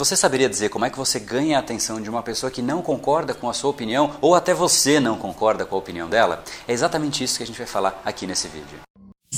Você saberia dizer como é que você ganha a atenção de uma pessoa que não concorda com a sua opinião ou até você não concorda com a opinião dela? É exatamente isso que a gente vai falar aqui nesse vídeo.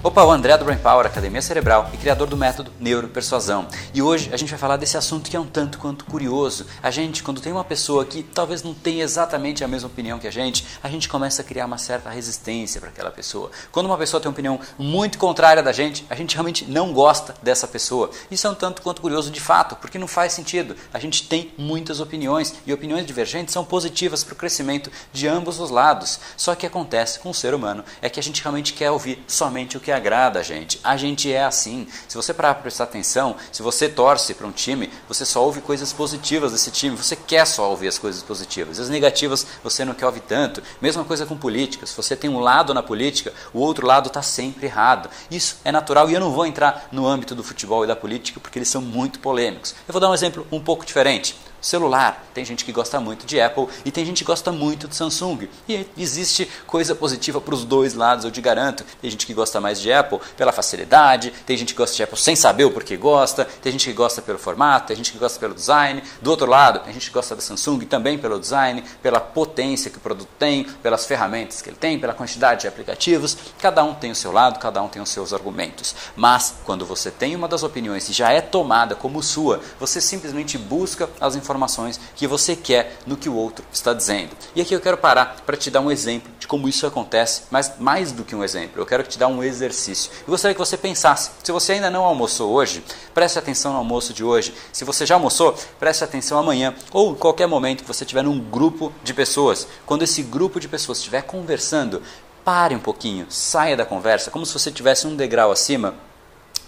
Opa, o André do Brain Power, Academia Cerebral e criador do método Neuropersuasão. E hoje a gente vai falar desse assunto que é um tanto quanto curioso. A gente, quando tem uma pessoa que talvez não tenha exatamente a mesma opinião que a gente, a gente começa a criar uma certa resistência para aquela pessoa. Quando uma pessoa tem uma opinião muito contrária da gente, a gente realmente não gosta dessa pessoa. Isso é um tanto quanto curioso de fato, porque não faz sentido. A gente tem muitas opiniões e opiniões divergentes são positivas para o crescimento de ambos os lados. Só que acontece com o ser humano é que a gente realmente quer ouvir somente o que que agrada a gente. A gente é assim. Se você parar para prestar atenção, se você torce para um time, você só ouve coisas positivas desse time. Você quer só ouvir as coisas positivas. As negativas você não quer ouvir tanto. Mesma coisa com política. Se você tem um lado na política, o outro lado está sempre errado. Isso é natural e eu não vou entrar no âmbito do futebol e da política porque eles são muito polêmicos. Eu vou dar um exemplo um pouco diferente. Celular, tem gente que gosta muito de Apple e tem gente que gosta muito de Samsung. E existe coisa positiva para os dois lados, eu te garanto. Tem gente que gosta mais de Apple pela facilidade, tem gente que gosta de Apple sem saber o porquê gosta, tem gente que gosta pelo formato, tem gente que gosta pelo design. Do outro lado, tem gente que gosta da Samsung também pelo design, pela potência que o produto tem, pelas ferramentas que ele tem, pela quantidade de aplicativos. Cada um tem o seu lado, cada um tem os seus argumentos. Mas quando você tem uma das opiniões e já é tomada como sua, você simplesmente busca as informações informações que você quer no que o outro está dizendo. E aqui eu quero parar para te dar um exemplo de como isso acontece, mas mais do que um exemplo, eu quero te dar um exercício. Eu gostaria que você pensasse, se você ainda não almoçou hoje, preste atenção no almoço de hoje. Se você já almoçou, preste atenção amanhã ou em qualquer momento que você estiver num grupo de pessoas. Quando esse grupo de pessoas estiver conversando, pare um pouquinho, saia da conversa, como se você tivesse um degrau acima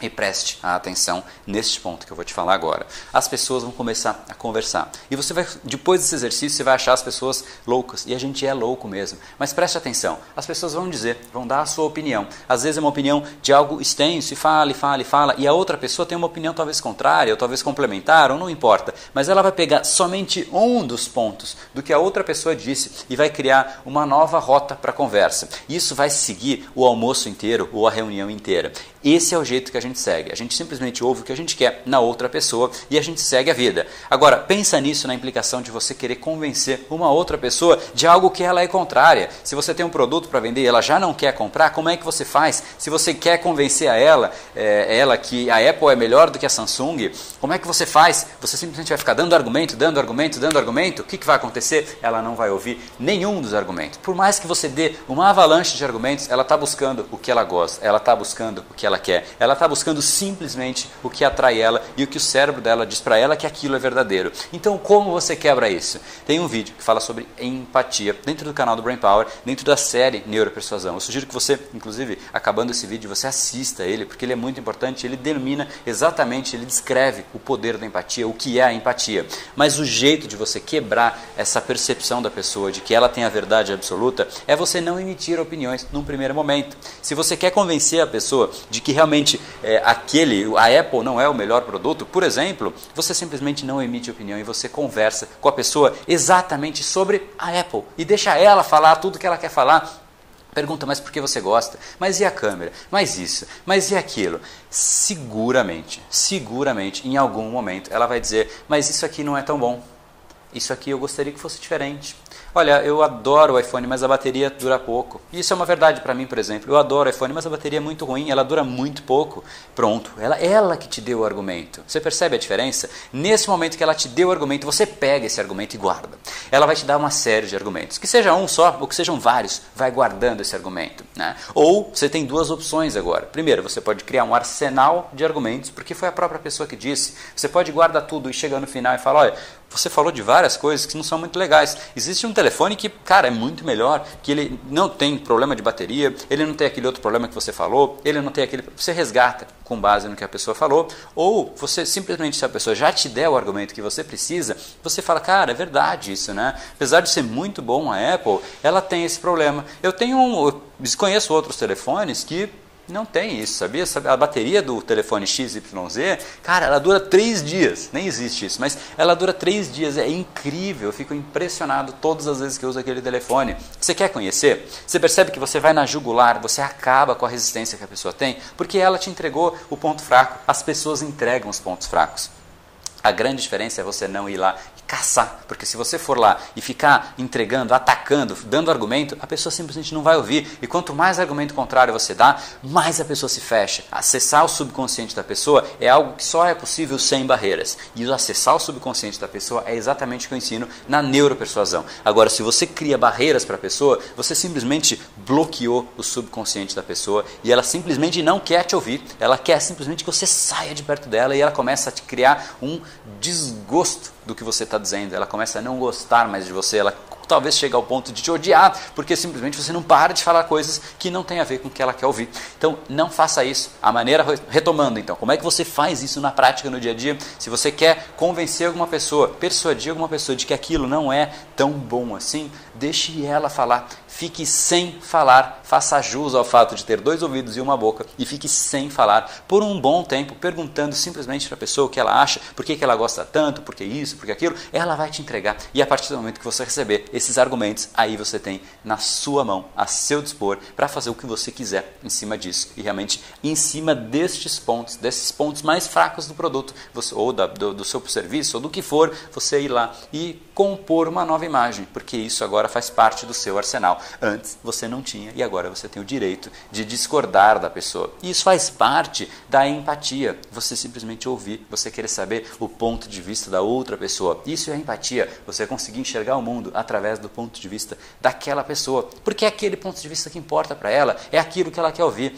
e preste atenção neste ponto que eu vou te falar agora. As pessoas vão começar a conversar. E você vai, depois desse exercício, você vai achar as pessoas loucas. E a gente é louco mesmo. Mas preste atenção. As pessoas vão dizer, vão dar a sua opinião. Às vezes é uma opinião de algo extenso, e fala, e fala, e fala. E a outra pessoa tem uma opinião talvez contrária, ou talvez complementar, ou não importa. Mas ela vai pegar somente um dos pontos do que a outra pessoa disse e vai criar uma nova rota para a conversa. Isso vai seguir o almoço inteiro ou a reunião inteira. Esse é o jeito que a gente segue. A gente simplesmente ouve o que a gente quer na outra pessoa e a gente segue a vida. Agora, pensa nisso na implicação de você querer convencer uma outra pessoa de algo que ela é contrária. Se você tem um produto para vender e ela já não quer comprar, como é que você faz? Se você quer convencer a ela, é, ela que a Apple é melhor do que a Samsung, como é que você faz? Você simplesmente vai ficar dando argumento, dando argumento, dando argumento? O que, que vai acontecer? Ela não vai ouvir nenhum dos argumentos. Por mais que você dê uma avalanche de argumentos, ela está buscando o que ela gosta, ela está buscando o que ela quer. Ela está buscando simplesmente o que atrai ela e o que o cérebro dela diz para ela que aquilo é verdadeiro. Então, como você quebra isso? Tem um vídeo que fala sobre empatia dentro do canal do Brain Power, dentro da série Neuropersuasão. Eu sugiro que você, inclusive, acabando esse vídeo, você assista ele, porque ele é muito importante. Ele denomina exatamente, ele descreve o poder da empatia, o que é a empatia. Mas o jeito de você quebrar essa percepção da pessoa de que ela tem a verdade absoluta é você não emitir opiniões num primeiro momento. Se você quer convencer a pessoa de de que realmente é, aquele, a Apple não é o melhor produto, por exemplo, você simplesmente não emite opinião e você conversa com a pessoa exatamente sobre a Apple e deixa ela falar tudo que ela quer falar. Pergunta, mas por que você gosta? Mas e a câmera? Mas isso? Mas e aquilo? Seguramente, seguramente, em algum momento ela vai dizer, mas isso aqui não é tão bom. Isso aqui eu gostaria que fosse diferente. Olha, eu adoro o iPhone, mas a bateria dura pouco. Isso é uma verdade para mim, por exemplo. Eu adoro o iPhone, mas a bateria é muito ruim, ela dura muito pouco. Pronto, ela, ela que te deu o argumento. Você percebe a diferença? Nesse momento que ela te deu o argumento, você pega esse argumento e guarda. Ela vai te dar uma série de argumentos. Que seja um só ou que sejam vários, vai guardando esse argumento. Né? Ou você tem duas opções agora. Primeiro, você pode criar um arsenal de argumentos, porque foi a própria pessoa que disse. Você pode guardar tudo e chegar no final e falar: olha, você falou de várias coisas que não são muito legais. Existe um telefone que, cara, é muito melhor, que ele não tem problema de bateria, ele não tem aquele outro problema que você falou, ele não tem aquele. Você resgata com base no que a pessoa falou, ou você simplesmente, se a pessoa já te der o argumento que você precisa, você fala, cara, é verdade isso, né? Apesar de ser muito bom a Apple, ela tem esse problema. Eu tenho um. Eu conheço outros telefones que não tem isso, sabia? A bateria do telefone XYZ, cara, ela dura três dias. Nem existe isso, mas ela dura três dias. É incrível, eu fico impressionado todas as vezes que eu uso aquele telefone. Você quer conhecer? Você percebe que você vai na jugular, você acaba com a resistência que a pessoa tem, porque ela te entregou o ponto fraco. As pessoas entregam os pontos fracos. A grande diferença é você não ir lá caçar, porque se você for lá e ficar entregando, atacando, dando argumento, a pessoa simplesmente não vai ouvir. E quanto mais argumento contrário você dá, mais a pessoa se fecha. Acessar o subconsciente da pessoa é algo que só é possível sem barreiras. E acessar o subconsciente da pessoa é exatamente o que eu ensino na neuropersuasão. Agora, se você cria barreiras para a pessoa, você simplesmente bloqueou o subconsciente da pessoa e ela simplesmente não quer te ouvir. Ela quer simplesmente que você saia de perto dela e ela começa a te criar um desgosto do que você está dizendo, ela começa a não gostar mais de você, ela talvez chegue ao ponto de te odiar, porque simplesmente você não para de falar coisas que não tem a ver com o que ela quer ouvir. Então, não faça isso. A maneira, retomando então, como é que você faz isso na prática no dia a dia? Se você quer convencer alguma pessoa, persuadir alguma pessoa de que aquilo não é tão bom assim, deixe ela falar. Fique sem falar, faça jus ao fato de ter dois ouvidos e uma boca e fique sem falar por um bom tempo, perguntando simplesmente para a pessoa o que ela acha, por que, que ela gosta tanto, por que isso, por que aquilo. Ela vai te entregar e a partir do momento que você receber esses argumentos, aí você tem na sua mão, a seu dispor, para fazer o que você quiser em cima disso. E realmente em cima destes pontos, desses pontos mais fracos do produto, você, ou da, do, do seu serviço, ou do que for, você ir lá e compor uma nova imagem, porque isso agora faz parte do seu arsenal. Antes você não tinha e agora você tem o direito de discordar da pessoa. E isso faz parte da empatia. Você simplesmente ouvir, você querer saber o ponto de vista da outra pessoa. Isso é empatia. Você conseguir enxergar o mundo através do ponto de vista daquela pessoa, porque é aquele ponto de vista que importa para ela, é aquilo que ela quer ouvir.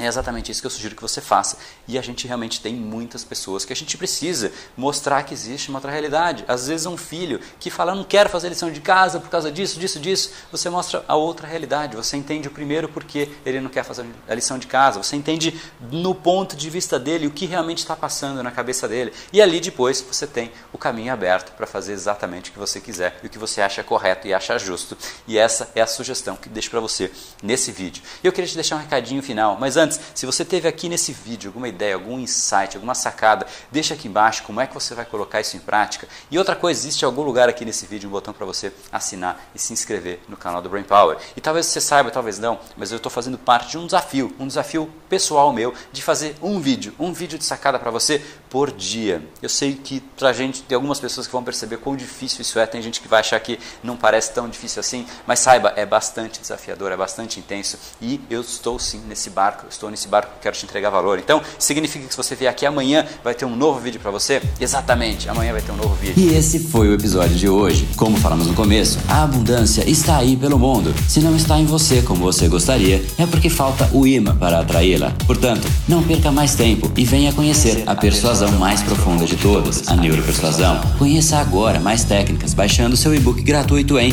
É exatamente isso que eu sugiro que você faça. E a gente realmente tem muitas pessoas que a gente precisa mostrar que existe uma outra realidade. Às vezes um filho que fala, não quero fazer lição de casa por causa disso, disso, disso. Você mostra a outra realidade. Você entende o primeiro porque ele não quer fazer a lição de casa. Você entende no ponto de vista dele o que realmente está passando na cabeça dele. E ali depois você tem o caminho aberto para fazer exatamente o que você quiser e o que você acha correto e acha justo. E essa é a sugestão que deixo para você nesse vídeo. Eu queria te deixar um recadinho final, mas antes antes, se você teve aqui nesse vídeo alguma ideia, algum insight, alguma sacada, deixa aqui embaixo como é que você vai colocar isso em prática. E outra coisa, existe algum lugar aqui nesse vídeo um botão para você assinar e se inscrever no canal do Brain Power. E talvez você saiba, talvez não, mas eu estou fazendo parte de um desafio, um desafio pessoal meu de fazer um vídeo, um vídeo de sacada para você por dia. Eu sei que pra gente tem algumas pessoas que vão perceber quão difícil isso é, tem gente que vai achar que não parece tão difícil assim, mas saiba, é bastante desafiador, é bastante intenso e eu estou sim nesse barco, estou nesse barco, quero te entregar valor. Então, significa que se você vier aqui amanhã, vai ter um novo vídeo para você? Exatamente, amanhã vai ter um novo vídeo. E esse foi o episódio de hoje. Como falamos no começo, a abundância está aí pelo mundo. Se não está em você como você gostaria, é porque falta o imã para atraí-la. Portanto, não perca mais tempo e venha conhecer a persuasão mais profunda de todas, a neuropersuasão. Conheça agora mais técnicas baixando seu e-book gratuito em